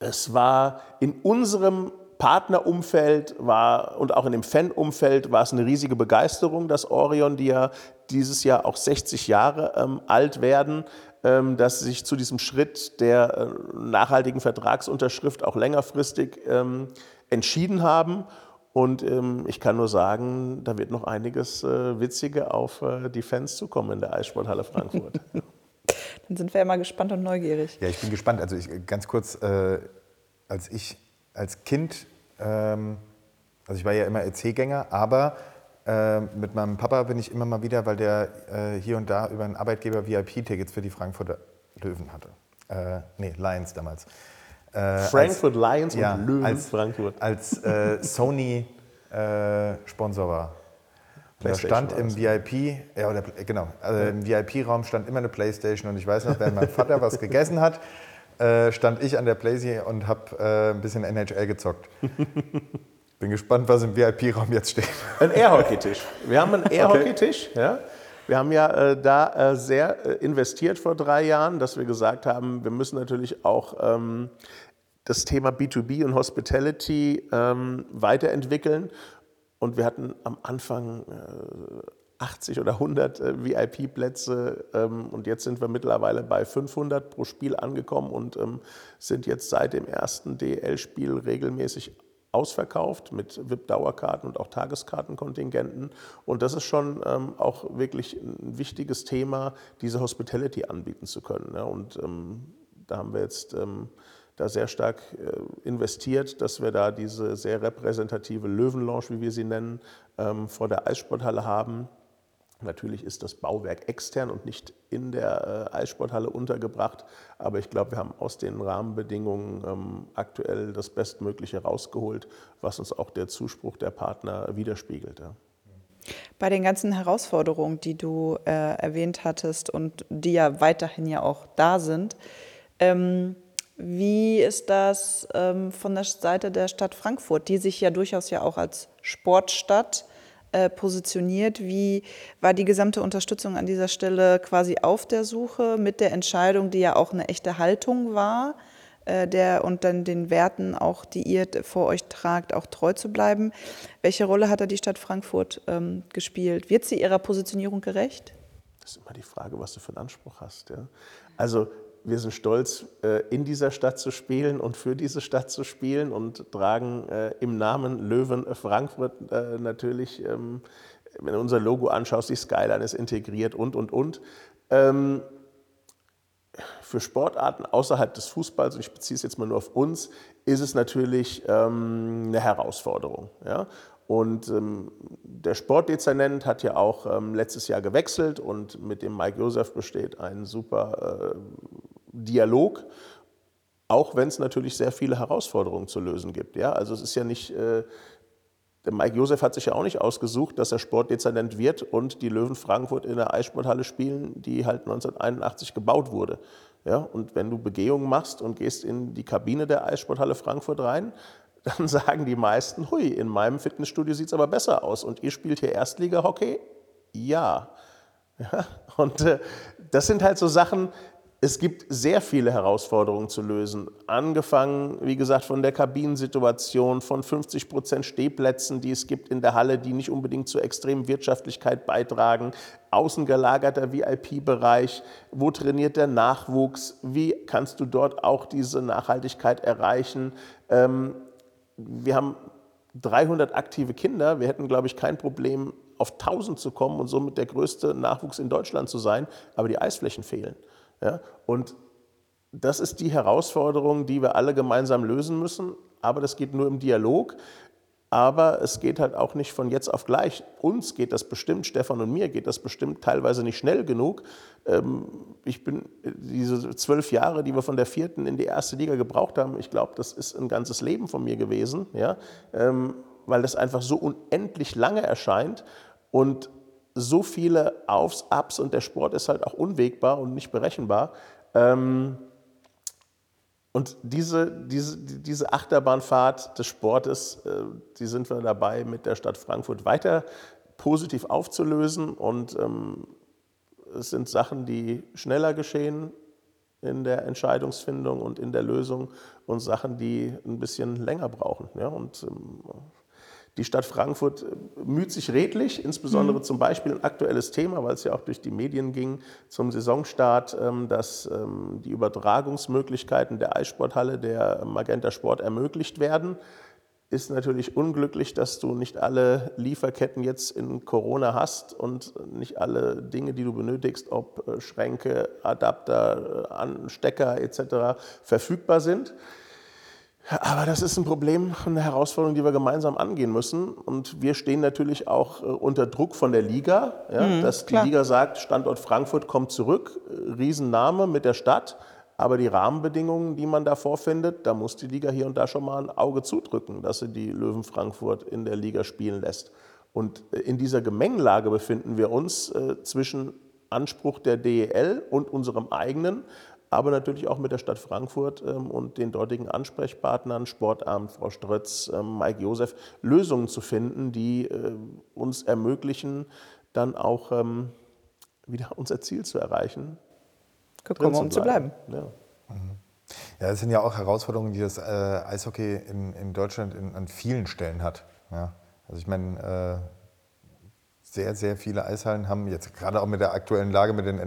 es war in unserem Partnerumfeld war, und auch in dem Fanumfeld war es eine riesige Begeisterung, dass Orion, die ja dieses Jahr auch 60 Jahre ähm, alt werden, ähm, dass sie sich zu diesem Schritt der äh, nachhaltigen Vertragsunterschrift auch längerfristig ähm, entschieden haben. Und ähm, ich kann nur sagen, da wird noch einiges äh, Witzige auf äh, die Fans zukommen in der Eissporthalle Frankfurt. Dann sind wir ja mal gespannt und neugierig. Ja, ich bin gespannt. Also ich, ganz kurz, äh, als ich als Kind, ähm, also ich war ja immer EC-Gänger, aber äh, mit meinem Papa bin ich immer mal wieder, weil der äh, hier und da über einen Arbeitgeber VIP-Tickets für die Frankfurter Löwen hatte. Äh, nee, Lions damals. Äh, Frankfurt als, Lions und ja, Löwen als, Frankfurt. Als äh, Sony äh, Sponsor war. Da stand im VIP, ja, oder, genau, also im VIP-Raum stand immer eine Playstation und ich weiß noch, wenn mein Vater was gegessen hat, äh, stand ich an der Playsee und habe äh, ein bisschen NHL gezockt. Bin gespannt, was im VIP-Raum jetzt steht. Ein Airhockey-Tisch. Wir haben einen Airhockey-Tisch. Ja? Wir haben ja äh, da äh, sehr äh, investiert vor drei Jahren, dass wir gesagt haben, wir müssen natürlich auch ähm, das Thema B2B und Hospitality ähm, weiterentwickeln. Und wir hatten am Anfang 80 oder 100 äh, VIP-Plätze ähm, und jetzt sind wir mittlerweile bei 500 pro Spiel angekommen und ähm, sind jetzt seit dem ersten DL-Spiel regelmäßig ausverkauft mit VIP-Dauerkarten und auch Tageskartenkontingenten. Und das ist schon ähm, auch wirklich ein wichtiges Thema, diese Hospitality anbieten zu können. Ja. Und ähm, da haben wir jetzt ähm, da sehr stark äh, investiert, dass wir da diese sehr repräsentative Löwenlounge, wie wir sie nennen, ähm, vor der Eissporthalle haben. Natürlich ist das Bauwerk extern und nicht in der äh, Eissporthalle untergebracht, aber ich glaube, wir haben aus den Rahmenbedingungen ähm, aktuell das Bestmögliche rausgeholt, was uns auch der Zuspruch der Partner widerspiegelt. Bei den ganzen Herausforderungen, die du äh, erwähnt hattest und die ja weiterhin ja auch da sind, ähm, wie ist das ähm, von der Seite der Stadt Frankfurt, die sich ja durchaus ja auch als Sportstadt äh, positioniert. Wie war die gesamte Unterstützung an dieser Stelle quasi auf der Suche mit der Entscheidung, die ja auch eine echte Haltung war, äh, der und dann den Werten auch, die ihr vor euch tragt, auch treu zu bleiben? Welche Rolle hat da die Stadt Frankfurt ähm, gespielt? Wird sie ihrer Positionierung gerecht? Das ist immer die Frage, was du für einen Anspruch hast. Ja? Also wir sind stolz, äh, in dieser Stadt zu spielen und für diese Stadt zu spielen und tragen äh, im Namen Löwen Frankfurt äh, natürlich, ähm, wenn du unser Logo anschaust, die Skyline ist integriert und, und, und. Ähm, für Sportarten außerhalb des Fußballs, und ich beziehe es jetzt mal nur auf uns, ist es natürlich ähm, eine Herausforderung. Und ähm, der Sportdezernent hat ja auch ähm, letztes Jahr gewechselt und mit dem Mike Josef besteht ein super äh, Dialog, auch wenn es natürlich sehr viele Herausforderungen zu lösen gibt. Ja? Also es ist ja nicht, äh, der Mike Josef hat sich ja auch nicht ausgesucht, dass er Sportdezernent wird und die Löwen Frankfurt in der Eissporthalle spielen, die halt 1981 gebaut wurde. Ja? Und wenn du Begehungen machst und gehst in die Kabine der Eissporthalle Frankfurt rein, dann sagen die meisten, hui, in meinem Fitnessstudio sieht es aber besser aus. Und ihr spielt hier Erstliga-Hockey? Ja. ja. Und äh, das sind halt so Sachen, es gibt sehr viele Herausforderungen zu lösen. Angefangen, wie gesagt, von der Kabinensituation, von 50 Prozent Stehplätzen, die es gibt in der Halle, die nicht unbedingt zur extremen Wirtschaftlichkeit beitragen. Außen gelagerter VIP-Bereich. Wo trainiert der Nachwuchs? Wie kannst du dort auch diese Nachhaltigkeit erreichen? Ähm, wir haben 300 aktive Kinder. Wir hätten, glaube ich, kein Problem, auf 1000 zu kommen und somit der größte Nachwuchs in Deutschland zu sein. Aber die Eisflächen fehlen. Ja? Und das ist die Herausforderung, die wir alle gemeinsam lösen müssen. Aber das geht nur im Dialog. Aber es geht halt auch nicht von jetzt auf gleich. Uns geht das bestimmt, Stefan und mir geht das bestimmt teilweise nicht schnell genug. Ähm, ich bin diese zwölf Jahre, die wir von der vierten in die erste Liga gebraucht haben, ich glaube, das ist ein ganzes Leben von mir gewesen, ja? Ähm, weil das einfach so unendlich lange erscheint. Und so viele Aufs, Ups und der Sport ist halt auch unwegbar und nicht berechenbar. Ähm, und diese, diese, diese Achterbahnfahrt des Sportes, äh, die sind wir dabei mit der Stadt Frankfurt weiter positiv aufzulösen. Und ähm, es sind Sachen, die schneller geschehen in der Entscheidungsfindung und in der Lösung und Sachen, die ein bisschen länger brauchen. Ja? Und ähm, die Stadt Frankfurt äh, müht sich redlich, insbesondere mhm. zum Beispiel ein aktuelles Thema, weil es ja auch durch die Medien ging zum Saisonstart, ähm, dass ähm, die Übertragungsmöglichkeiten der Eissporthalle der Magenta Sport ermöglicht werden. Ist natürlich unglücklich, dass du nicht alle Lieferketten jetzt in Corona hast und nicht alle Dinge, die du benötigst, ob äh, Schränke, Adapter, äh, Stecker etc. verfügbar sind. Aber das ist ein Problem, eine Herausforderung, die wir gemeinsam angehen müssen. Und wir stehen natürlich auch äh, unter Druck von der Liga, ja, mhm, dass die klar. Liga sagt, Standort Frankfurt kommt zurück, äh, Riesenname mit der Stadt. Aber die Rahmenbedingungen, die man da vorfindet, da muss die Liga hier und da schon mal ein Auge zudrücken, dass sie die Löwen Frankfurt in der Liga spielen lässt. Und äh, in dieser Gemengelage befinden wir uns äh, zwischen Anspruch der DEL und unserem eigenen, aber natürlich auch mit der Stadt Frankfurt ähm, und den dortigen Ansprechpartnern, Sportamt, Frau Strötz, ähm, Mike Josef, Lösungen zu finden, die äh, uns ermöglichen, dann auch ähm, wieder unser Ziel zu erreichen. Gekommen, um zu bleiben. Ja. Ja, es sind ja auch Herausforderungen, die das äh, Eishockey in, in Deutschland in, an vielen Stellen hat. Ja. Also ich meine, äh, sehr, sehr viele Eishallen haben jetzt gerade auch mit der aktuellen Lage mit den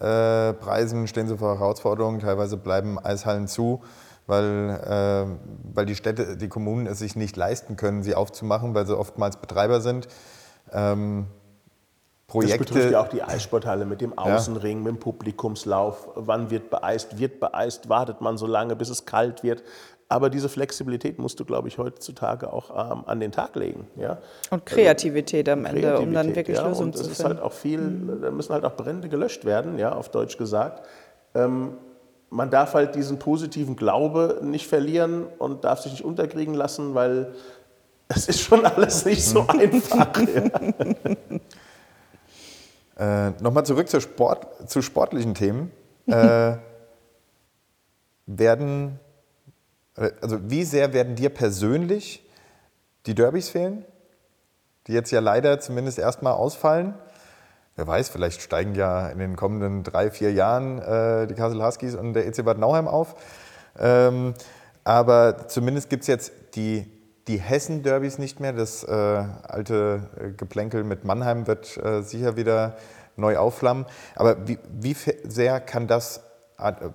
Energiepreisen stehen sie vor Herausforderungen. Teilweise bleiben Eishallen zu, weil, äh, weil die Städte, die Kommunen es sich nicht leisten können, sie aufzumachen, weil sie oftmals Betreiber sind. Ähm, Projekte. Das betrifft ja auch die Eissporthalle mit dem Außenring, ja. mit dem Publikumslauf. Wann wird beeist? Wird beeist? Wartet man so lange, bis es kalt wird? Aber diese Flexibilität musst du, glaube ich, heutzutage auch ähm, an den Tag legen. Ja? Und Kreativität am Ende, Kreativität, um dann wirklich ja? Lösungen und zu es ist finden. halt auch viel, da müssen halt auch Brände gelöscht werden, ja, auf Deutsch gesagt. Ähm, man darf halt diesen positiven Glaube nicht verlieren und darf sich nicht unterkriegen lassen, weil es ist schon alles nicht so einfach. ja. Äh, Nochmal zurück zur Sport, zu sportlichen Themen. Äh, werden, also wie sehr werden dir persönlich die Derbys fehlen, die jetzt ja leider zumindest erstmal ausfallen? Wer weiß, vielleicht steigen ja in den kommenden drei, vier Jahren äh, die Kassel Huskies und der EC Bad Nauheim auf. Ähm, aber zumindest gibt es jetzt die die Hessen-Derbys nicht mehr. Das äh, alte äh, Geplänkel mit Mannheim wird äh, sicher wieder neu aufflammen. Aber wie, wie sehr kann das, äh,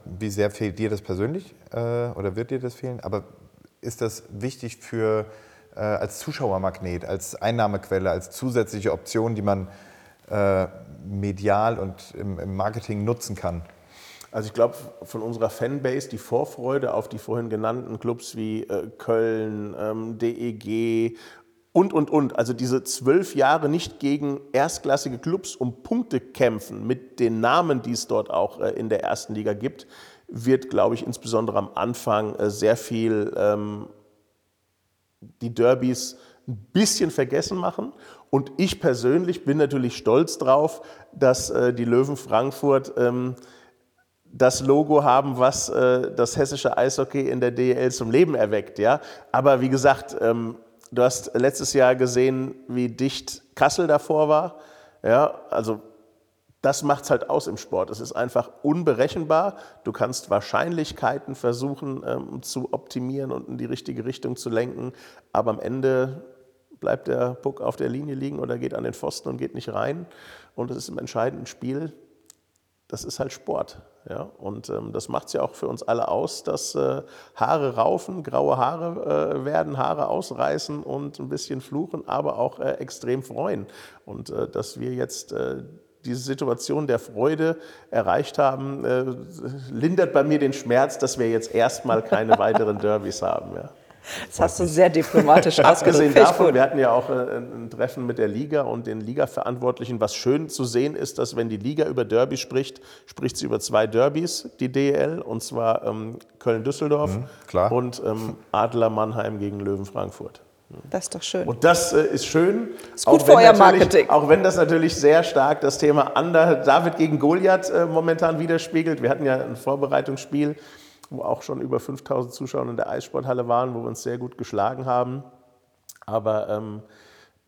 wie sehr fehlt dir das persönlich äh, oder wird dir das fehlen? Aber ist das wichtig für äh, als Zuschauermagnet, als Einnahmequelle, als zusätzliche Option, die man medial und im, im Marketing nutzen kann? Also ich glaube, von unserer Fanbase die Vorfreude auf die vorhin genannten Clubs wie äh, Köln, ähm, DEG und, und, und. Also diese zwölf Jahre nicht gegen erstklassige Clubs um Punkte kämpfen mit den Namen, die es dort auch äh, in der ersten Liga gibt, wird, glaube ich, insbesondere am Anfang äh, sehr viel ähm, die Derbys ein bisschen vergessen machen. Und ich persönlich bin natürlich stolz drauf, dass äh, die Löwen Frankfurt ähm, das Logo haben, was äh, das hessische Eishockey in der DEL zum Leben erweckt. Ja? Aber wie gesagt, ähm, du hast letztes Jahr gesehen, wie dicht Kassel davor war. Ja? Also das macht es halt aus im Sport. Es ist einfach unberechenbar. Du kannst Wahrscheinlichkeiten versuchen ähm, zu optimieren und in die richtige Richtung zu lenken. Aber am Ende bleibt der Puck auf der Linie liegen oder geht an den Pfosten und geht nicht rein. Und es ist im entscheidenden Spiel das ist halt Sport. Ja? Und ähm, das macht es ja auch für uns alle aus, dass äh, Haare raufen, graue Haare äh, werden, Haare ausreißen und ein bisschen fluchen, aber auch äh, extrem freuen. Und äh, dass wir jetzt äh, diese Situation der Freude erreicht haben, äh, lindert bei mir den Schmerz, dass wir jetzt erstmal keine weiteren Derbys haben. Ja. Das hast du sehr diplomatisch Abgesehen davon, wir hatten ja auch äh, ein Treffen mit der Liga und den Liga-Verantwortlichen. Was schön zu sehen ist, dass wenn die Liga über Derby spricht, spricht sie über zwei Derbys, die DEL, und zwar ähm, Köln-Düsseldorf mhm, und ähm, Adler Mannheim gegen Löwen Frankfurt. Das ist doch schön. Und das äh, ist schön. Ist gut für euer Marketing. Auch wenn das natürlich sehr stark das Thema Ander, David gegen Goliath äh, momentan widerspiegelt. Wir hatten ja ein Vorbereitungsspiel wo auch schon über 5000 Zuschauer in der Eissporthalle waren, wo wir uns sehr gut geschlagen haben. Aber ähm,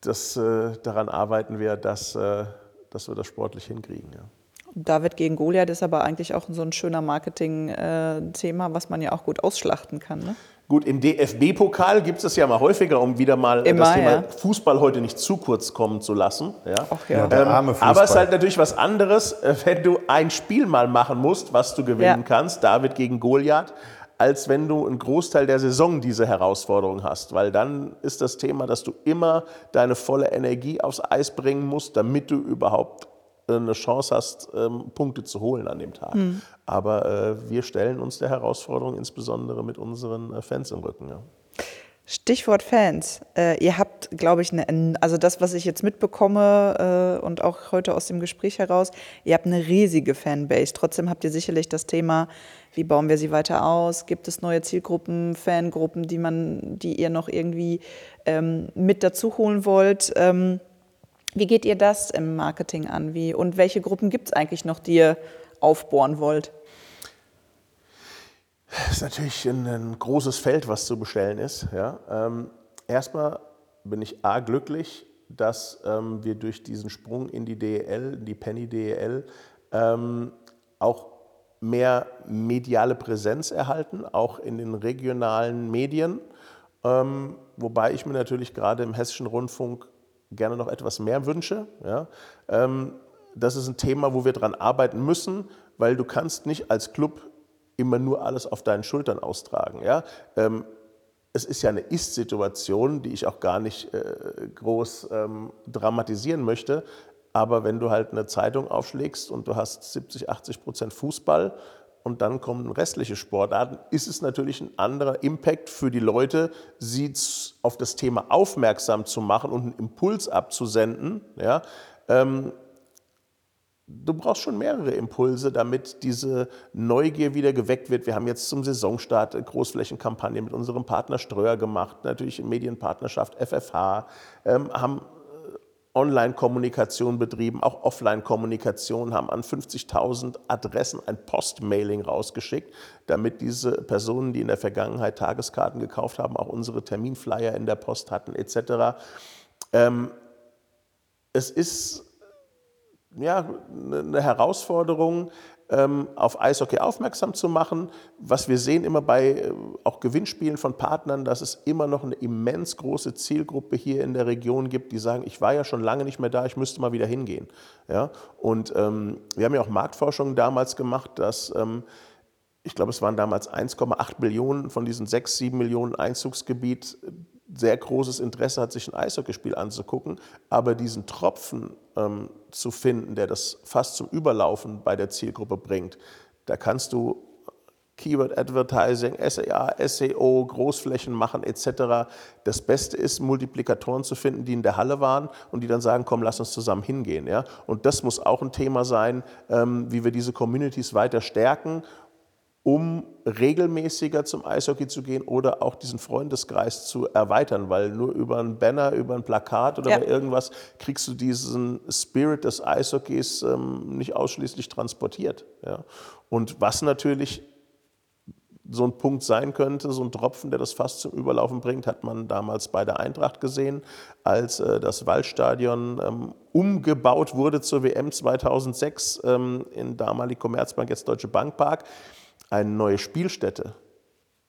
das, äh, daran arbeiten wir, dass, äh, dass wir das sportlich hinkriegen. Ja. David gegen Goliath ist aber eigentlich auch so ein schöner Marketing-Thema, äh, was man ja auch gut ausschlachten kann. Ne? Gut, im DFB-Pokal gibt es ja mal häufiger, um wieder mal Immer, das Thema ja. Fußball heute nicht zu kurz kommen zu lassen. Ja. Ach ja. Ja, der arme Fußball. Aber es ist halt natürlich was anderes, äh, wenn du ein Spiel mal machen musst, was du gewinnen Ja. kannst, David gegen Goliath, als wenn du einen Großteil der Saison diese Herausforderung hast. Weil dann ist das Thema, dass du immer deine volle Energie aufs Eis bringen musst, damit du überhaupt äh, eine Chance hast, ähm, Punkte zu holen an dem Tag. Hm. Aber äh, wir stellen uns der Herausforderung insbesondere mit unseren äh, Fans im Rücken. Ja. Stichwort Fans. Äh, ihr habt, glaube ich, eine, also das, was ich jetzt mitbekomme und auch heute aus dem Gespräch heraus, ihr habt eine riesige Fanbase. Trotzdem habt ihr sicherlich das Thema, wie bauen wir sie weiter aus? Gibt es neue Zielgruppen, Fangruppen, die man, die ihr noch irgendwie ähm, mit dazu holen wollt? Ähm, wie geht ihr das im Marketing an? Wie, und welche Gruppen gibt es eigentlich noch, die ihr aufbohren wollt? Das ist natürlich ein, ein, großes Feld, was zu bestellen ist. Ja. Ähm, erstmal bin ich A glücklich, dass ähm, wir durch diesen Sprung in die DEL, die Penny DEL, ähm, auch mehr mediale Präsenz erhalten, auch in den regionalen Medien. Ähm, wobei ich mir natürlich gerade im hessischen Rundfunk gerne noch etwas mehr wünsche. Ja. Ähm, das ist ein Thema, wo wir dran arbeiten müssen, weil du kannst nicht als Club immer nur alles auf deinen Schultern austragen. Ja? Ähm, es ist ja eine Ist-Situation, die ich auch gar nicht äh, groß ähm, dramatisieren möchte. Aber wenn du halt eine Zeitung aufschlägst und du hast 70, 80 Prozent Fußball und dann kommen restliche Sportarten, ist es natürlich ein anderer Impact für die Leute, sie auf das Thema aufmerksam zu machen und einen Impuls abzusenden. Ja? Ähm, du brauchst schon mehrere Impulse, damit diese Neugier wieder geweckt wird. Wir haben jetzt zum Saisonstart eine Großflächenkampagne mit unserem Partner Ströer gemacht, natürlich Medienpartnerschaft FFH, ähm, haben Online-Kommunikation betrieben, auch Offline-Kommunikation, haben an 50.000 Adressen ein Postmailing rausgeschickt, damit diese Personen, die in der Vergangenheit Tageskarten gekauft haben, auch unsere Terminflyer in der Post hatten etc. Ähm, es ist ja, eine Herausforderung, ähm, auf Eishockey aufmerksam zu machen. Was wir sehen immer bei äh, auch Gewinnspielen von Partnern, dass es immer noch eine immens große Zielgruppe hier in der Region gibt, die sagen, ich war ja schon lange nicht mehr da, ich müsste mal wieder hingehen. Ja? Und ähm, wir haben ja auch Marktforschung damals gemacht, dass ähm, ich glaube, es waren damals 1,8 Millionen von diesen 6, 7 Millionen Einzugsgebiet sehr großes Interesse hat, sich ein Eishockeyspiel anzugucken, aber diesen Tropfen ähm, zu finden, der das fast zum Überlaufen bei der Zielgruppe bringt, da kannst du Keyword Advertising, SEA, SEO, Großflächen machen etc. Das Beste ist, Multiplikatoren zu finden, die in der Halle waren und die dann sagen, komm, lass uns zusammen hingehen. Ja? Und das muss auch ein Thema sein, ähm, wie wir diese Communities weiter stärken um regelmäßiger zum Eishockey zu gehen oder auch diesen Freundeskreis zu erweitern, weil nur über ein Banner, über ein Plakat oder ja. irgendwas kriegst du diesen Spirit des Eishockeys ähm, nicht ausschließlich transportiert. Ja. Und was natürlich so ein Punkt sein könnte, so ein Tropfen, der das fast zum Überlaufen bringt, hat man damals bei der Eintracht gesehen, als äh, das Waldstadion ähm, umgebaut wurde zur WM 2006 ähm, in damalig Commerzbank, jetzt Deutsche Bankpark. Eine neue Spielstätte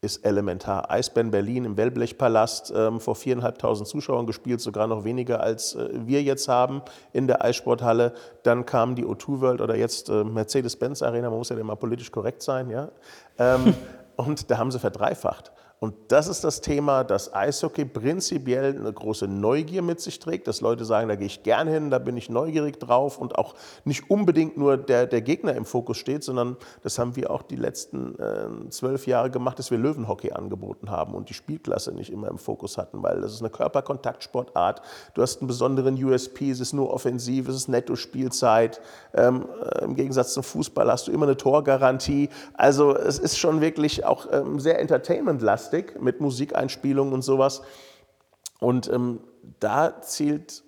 ist elementar. Eisbären Berlin im Wellblechpalast ähm, vor viereinhalbtausend Zuschauern gespielt, sogar noch weniger als äh, wir jetzt haben in der Eissporthalle. Dann kam die O2 World oder jetzt äh, Mercedes-Benz Arena, man muss ja immer politisch korrekt sein, ja. Ähm, und da haben sie verdreifacht. Und das ist das Thema, dass Eishockey prinzipiell eine große Neugier mit sich trägt, dass Leute sagen, da gehe ich gern hin, da bin ich neugierig drauf und auch nicht unbedingt nur der, der Gegner im Fokus steht, sondern das haben wir auch die letzten äh, zwölf Jahre gemacht, dass wir Löwenhockey angeboten haben und die Spielklasse nicht immer im Fokus hatten, weil das ist eine Körperkontaktsportart, du hast einen besonderen USP, es ist nur offensiv, es ist Netto-Spielzeit, ähm, äh, im Gegensatz zum Fußball hast du immer eine Torgarantie, also es ist schon wirklich auch ähm, sehr entertainment-lastig Plastik mit Musikeinspielungen und sowas. Und ähm, da zielt,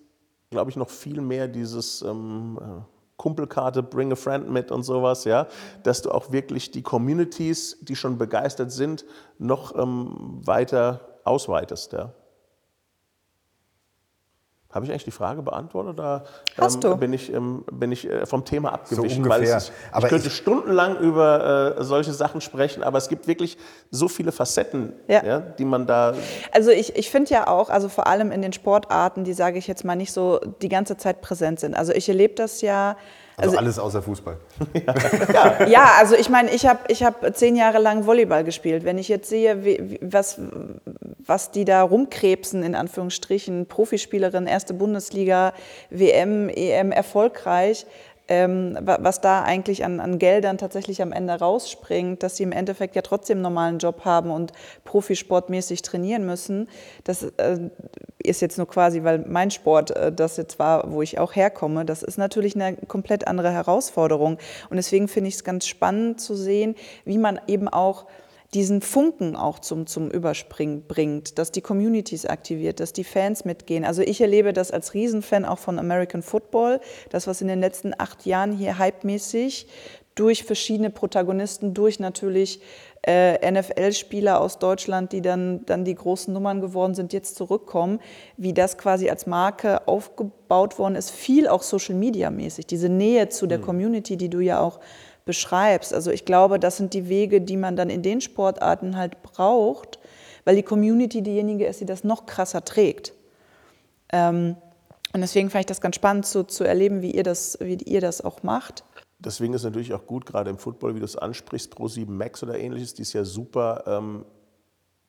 glaube ich, noch viel mehr dieses ähm, äh, Kumpelkarte, bring a friend mit und sowas, ja, dass du auch wirklich die Communities, die schon begeistert sind, noch ähm, weiter ausweitest, ja. Habe ich eigentlich die Frage beantwortet oder ähm, bin ich, ähm, bin ich äh, vom Thema abgewichen? So ungefähr. Ist, ich könnte ich stundenlang über äh, solche Sachen sprechen, aber es gibt wirklich so viele Facetten, ja. ja die man da. Also ich, ich finde ja auch, also vor allem in den Sportarten, die sage ich jetzt mal nicht so die ganze Zeit präsent sind. Also ich erlebe das ja also, also, alles außer Fußball. ja. ja, also ich meine, ich habe ich hab zehn Jahre lang Volleyball gespielt. Wenn ich jetzt sehe, wie, was, was die da rumkrebsen, in Anführungsstrichen, Profispielerin, erste Bundesliga, WM, EM, erfolgreich, ähm, wa- was da eigentlich an, an Geldern tatsächlich am Ende rausspringt, dass sie im Endeffekt ja trotzdem einen normalen Job haben und profisportmäßig trainieren müssen. Das äh, ist jetzt nur quasi, weil mein Sport äh, das jetzt war, wo ich auch herkomme. Das ist natürlich eine komplett andere Herausforderung. Und deswegen finde ich es ganz spannend zu sehen, wie man eben auch diesen Funken auch zum, zum Überspringen bringt, dass die Communities aktiviert, dass die Fans mitgehen. Also ich erlebe das als Riesenfan auch von American Football, das, was in den letzten acht Jahren hier hypemäßig durch verschiedene Protagonisten, durch natürlich äh, NFL-Spieler aus Deutschland, die dann, dann die großen Nummern geworden sind, jetzt zurückkommen, wie das quasi als Marke aufgebaut worden ist, viel auch Social-Media-mäßig, diese Nähe zu der Community, die du ja auch beschreibst. Also ich glaube, das sind die Wege, die man dann in den Sportarten halt braucht, weil die Community diejenige ist, die das noch krasser trägt. Ähm, und deswegen fand ich das ganz spannend zu, zu erleben, wie ihr, das, wie ihr das auch macht. Deswegen ist es natürlich auch gut, gerade im Football, wie du es ansprichst, Pro7 Max oder ähnliches, die ist ja super ähm,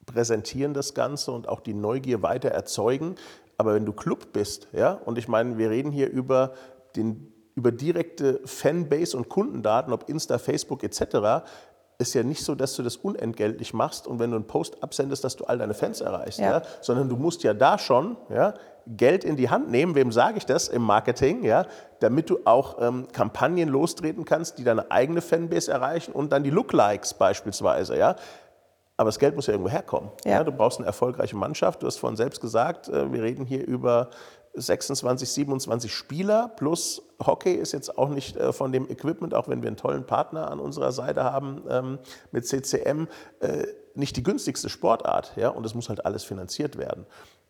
präsentieren das Ganze und auch die Neugier weiter erzeugen. Aber wenn du Club bist, ja, und ich meine, wir reden hier über, den, über direkte Fanbase und Kundendaten, ob Insta, Facebook etc., ist ja nicht so, dass du das unentgeltlich machst und wenn du einen Post absendest, dass du all deine Fans erreichst, Ja. ja. sondern du musst ja da schon ja, Geld in die Hand nehmen, wem sage ich das im Marketing, ja, damit du auch ähm, Kampagnen lostreten kannst, die deine eigene Fanbase erreichen und dann die Lookalikes beispielsweise, ja. Aber das Geld muss ja irgendwo herkommen. Ja. Ja. du brauchst eine erfolgreiche Mannschaft. Du hast vorhin selbst gesagt, äh, wir reden hier über 26, 27 Spieler plus Hockey ist jetzt auch nicht äh, von dem Equipment, auch wenn wir einen tollen Partner an unserer Seite haben ähm, mit CCM, äh, nicht die günstigste Sportart. Ja? Und es muss halt alles finanziert werden.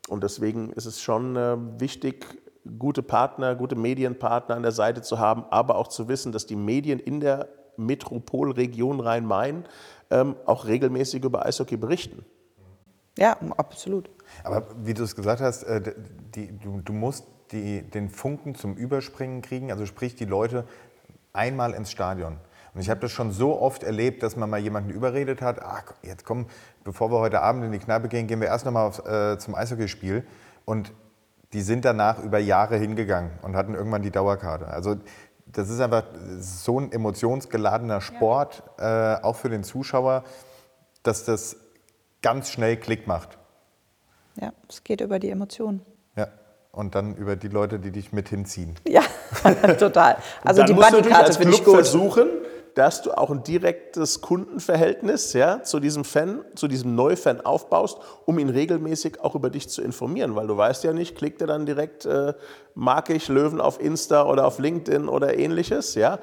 Und deswegen ist es schon äh, wichtig, gute Partner, gute Medienpartner an der Seite zu haben, aber auch zu wissen, dass die Medien in der Metropolregion Rhein-Main ähm, auch regelmäßig über Eishockey berichten. Ja, absolut. Aber wie du es gesagt hast, äh, die, du, du musst die, den Funken zum Überspringen kriegen, also sprich die Leute einmal ins Stadion. Und ich habe das schon so oft erlebt, dass man mal jemanden überredet hat, ach, jetzt komm, bevor wir heute Abend in die Kneipe gehen, gehen wir erst nochmal äh, zum Eishockeyspiel. Und die sind danach über Jahre hingegangen und hatten irgendwann die Dauerkarte. Also das ist einfach so ein emotionsgeladener Sport, äh, auch für den Zuschauer, dass das ganz schnell Klick macht. Ja, es geht über die Emotionen. Ja. Und dann über die Leute, die dich mit hinziehen. Ja, total. Also Dann die musst du natürlich Buddy-Karte als finde ich Club gut. versuchen, dass du auch ein direktes Kundenverhältnis ja, zu diesem Fan, zu diesem Neufan aufbaust, um ihn regelmäßig auch über dich zu informieren, weil du weißt ja nicht, klickt er dann direkt, äh, mag ich Löwen auf Insta oder auf LinkedIn oder ähnliches, ja,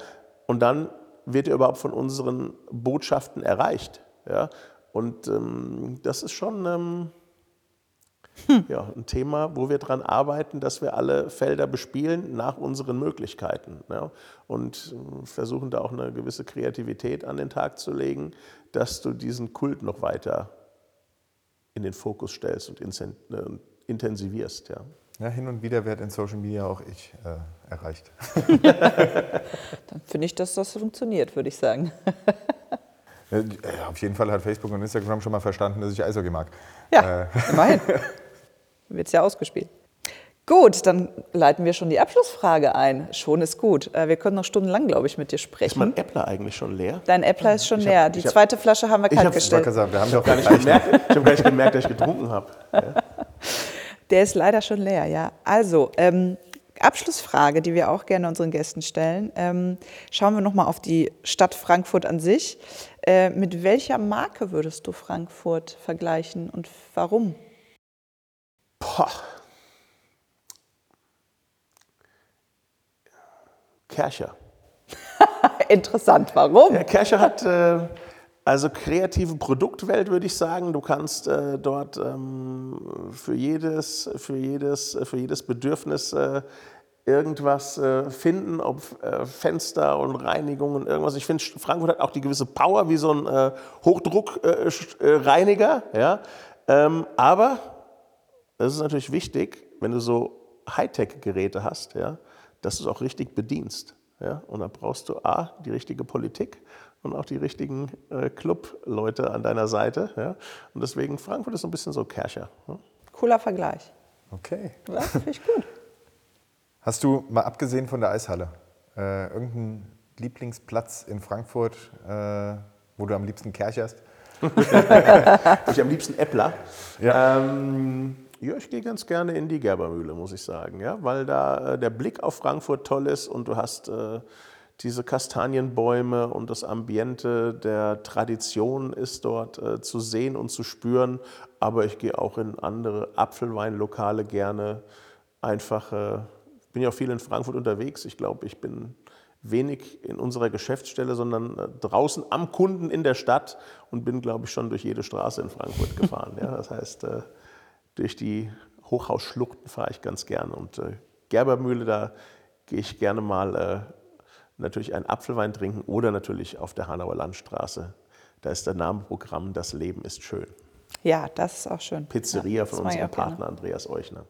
und dann wird er überhaupt von unseren Botschaften erreicht, ja, und ähm, das ist schon ähm, ja, ein Thema, wo wir daran arbeiten, dass wir alle Felder bespielen nach unseren Möglichkeiten. Ja, und äh, versuchen da auch eine gewisse Kreativität an den Tag zu legen, dass du diesen Kult noch weiter in den Fokus stellst und äh, intensivierst. Ja. Ja, hin und wieder wird in Social Media auch ich äh, erreicht. Dann finde ich, dass das funktioniert, würde ich sagen. Äh, Auf jeden Fall hat Facebook und Instagram schon mal verstanden, dass ich Eishockey mag. Ja, immerhin. Wird es ja ausgespielt. Gut, dann leiten wir schon die Abschlussfrage ein. Schon ist gut. Äh, Wir können noch stundenlang, glaube ich, mit dir Ist sprechen. mein Äppler eigentlich schon leer? Dein Äppler ist schon Ich hab- leer. Die ich hab- zweite Flasche haben wir ich kalt hab- Ich gesagt, wir haben doch Gar nicht gemerkt, ich habe gar nicht gemerkt, dass ich getrunken habe. Der ist leider schon leer, ja. Also, ähm, Abschlussfrage, die wir auch gerne unseren Gästen stellen. Ähm, schauen wir nochmal auf die Stadt Frankfurt an sich. Äh, mit welcher Marke würdest du Frankfurt vergleichen und warum? Boah. Kercher. Interessant, warum? Ja, Kercher hat äh, also kreative Produktwelt, würde ich sagen. Du kannst äh, dort ähm, für, jedes, für, jedes, für jedes Bedürfnis äh, irgendwas äh, finden, ob äh, Fenster und Reinigung und irgendwas. Ich finde, Frankfurt hat auch die gewisse Power wie so ein äh, Hochdruckreiniger. ja? ähm, aber das ist natürlich wichtig, wenn du so Hightech-Geräte hast, ja, dass du es auch richtig bedienst. Ja? Und da brauchst du A, die richtige Politik und auch die richtigen äh, Club-Leute an deiner Seite. Ja? Und deswegen, Frankfurt ist so ein bisschen so Kercher. Ja? Cooler Vergleich. Okay. Ja, finde ich gut. Hast du, mal abgesehen von der Eishalle, äh, irgendeinen Lieblingsplatz in Frankfurt, äh, wo du am liebsten kercherst? ich am liebsten Äppler. Ja. Ähm, ja, ich gehe ganz gerne in die Gerbermühle, muss ich sagen, ja, weil da äh, der Blick auf Frankfurt toll ist und du hast äh, diese Kastanienbäume und das Ambiente der Tradition ist dort äh, zu sehen und zu spüren. Aber ich gehe auch in andere Apfelweinlokale gerne. Einfach, äh, bin ja auch viel in Frankfurt unterwegs. Ich glaube, ich bin wenig in unserer Geschäftsstelle, sondern äh, draußen am Kunden in der Stadt und bin, glaube ich, schon durch jede Straße in Frankfurt gefahren. Ja, das heißt, äh, durch die Hochhausschluchten fahre ich ganz gerne. Und äh, Gerbermühle, da gehe ich gerne mal äh, natürlich einen Apfelwein trinken oder natürlich auf der Hanauer Landstraße. Da ist der Namenprogramm Das Leben ist schön. Ja, das ist auch schön. Pizzeria ja, von unserem Partner Andreas Euchner.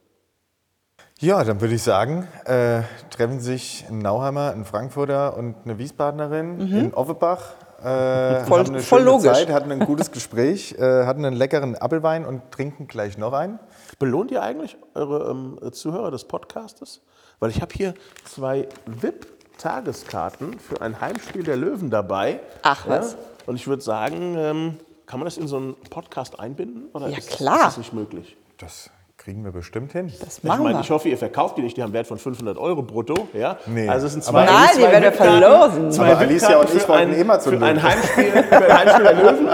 Ja, dann würde ich sagen, äh, treffen sich ein Nauheimer, ein Frankfurter und eine Wiesbadenerin mhm. in Offenbach. Äh, voll, hatten eine voll logisch. Zeit, hatten ein gutes Gespräch, äh, hatten einen leckeren Apfelwein und trinken gleich noch einen. Belohnt ihr eigentlich eure ähm, Zuhörer des Podcastes? Weil ich habe hier zwei VIP Tageskarten für ein Heimspiel der Löwen dabei. Ach was. Ja? Und ich würde sagen, ähm, kann man das in so einen Podcast einbinden? Oder ja, ist, klar. Ist das nicht möglich? Das kriegen wir bestimmt hin. Das machen ich meine, wir. ich hoffe, ihr verkauft die nicht. Die haben Wert von 500 Euro brutto. Ja? Nee. Also es sind zwei, Nein, die zwei werden wir verlosen. Zwei Aber Alicia und ich für wollten ein, mal zum für ein Löwen. Heimspiel, ein Heimspiel der Löwen.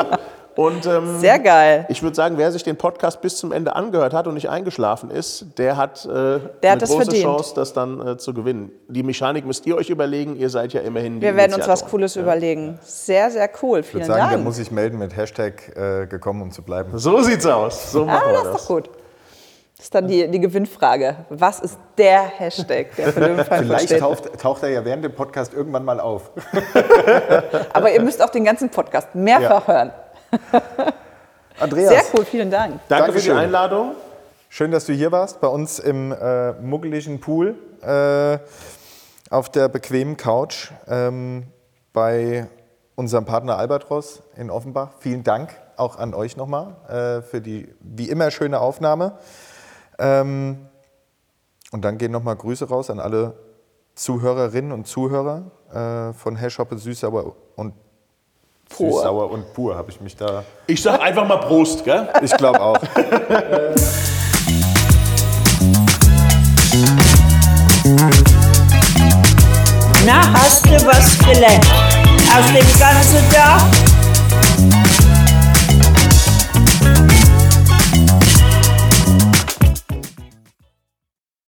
Und, ähm, Sehr geil. Ich würde sagen, wer sich den Podcast bis zum Ende angehört hat und nicht eingeschlafen ist, der hat, äh, Der eine hat das große verdient. Chance, das dann äh, zu gewinnen. Die Mechanik müsst ihr euch überlegen. Ihr seid ja immerhin die Wir werden uns was. Cooles überlegen. Sehr, sehr cool. Ich Vielen würde sagen, der Dank. muss sich melden mit Hashtag äh, gekommen, um zu bleiben. So sieht's aus. So machen ah, wir das ist doch gut. Das ist dann die, die Gewinnfrage. Was ist der Hashtag, der für Löwen Frankfurt Vielleicht taucht, taucht er ja während dem Podcast irgendwann mal auf. Aber ihr müsst auch den ganzen Podcast mehrfach hören. Andreas, Sehr cool, vielen Dank. Danke für die. Einladung. schön, dass du hier warst, bei uns im äh, muggeligen Pool äh, auf der bequemen Couch ähm, bei unserem Partner Albatros in Offenbach. Vielen Dank auch an euch nochmal äh, für die wie immer schöne Aufnahme. Ähm, und dann gehen nochmal Grüße raus an alle Zuhörerinnen und Zuhörer äh, von Hashhoppe Süßsauer und Pur. Süßsauer und pur habe ich mich da. Ich sag einfach mal Prost, gell? Ich glaube auch. Na, hast du was gelernt? Aus dem ganzen Tag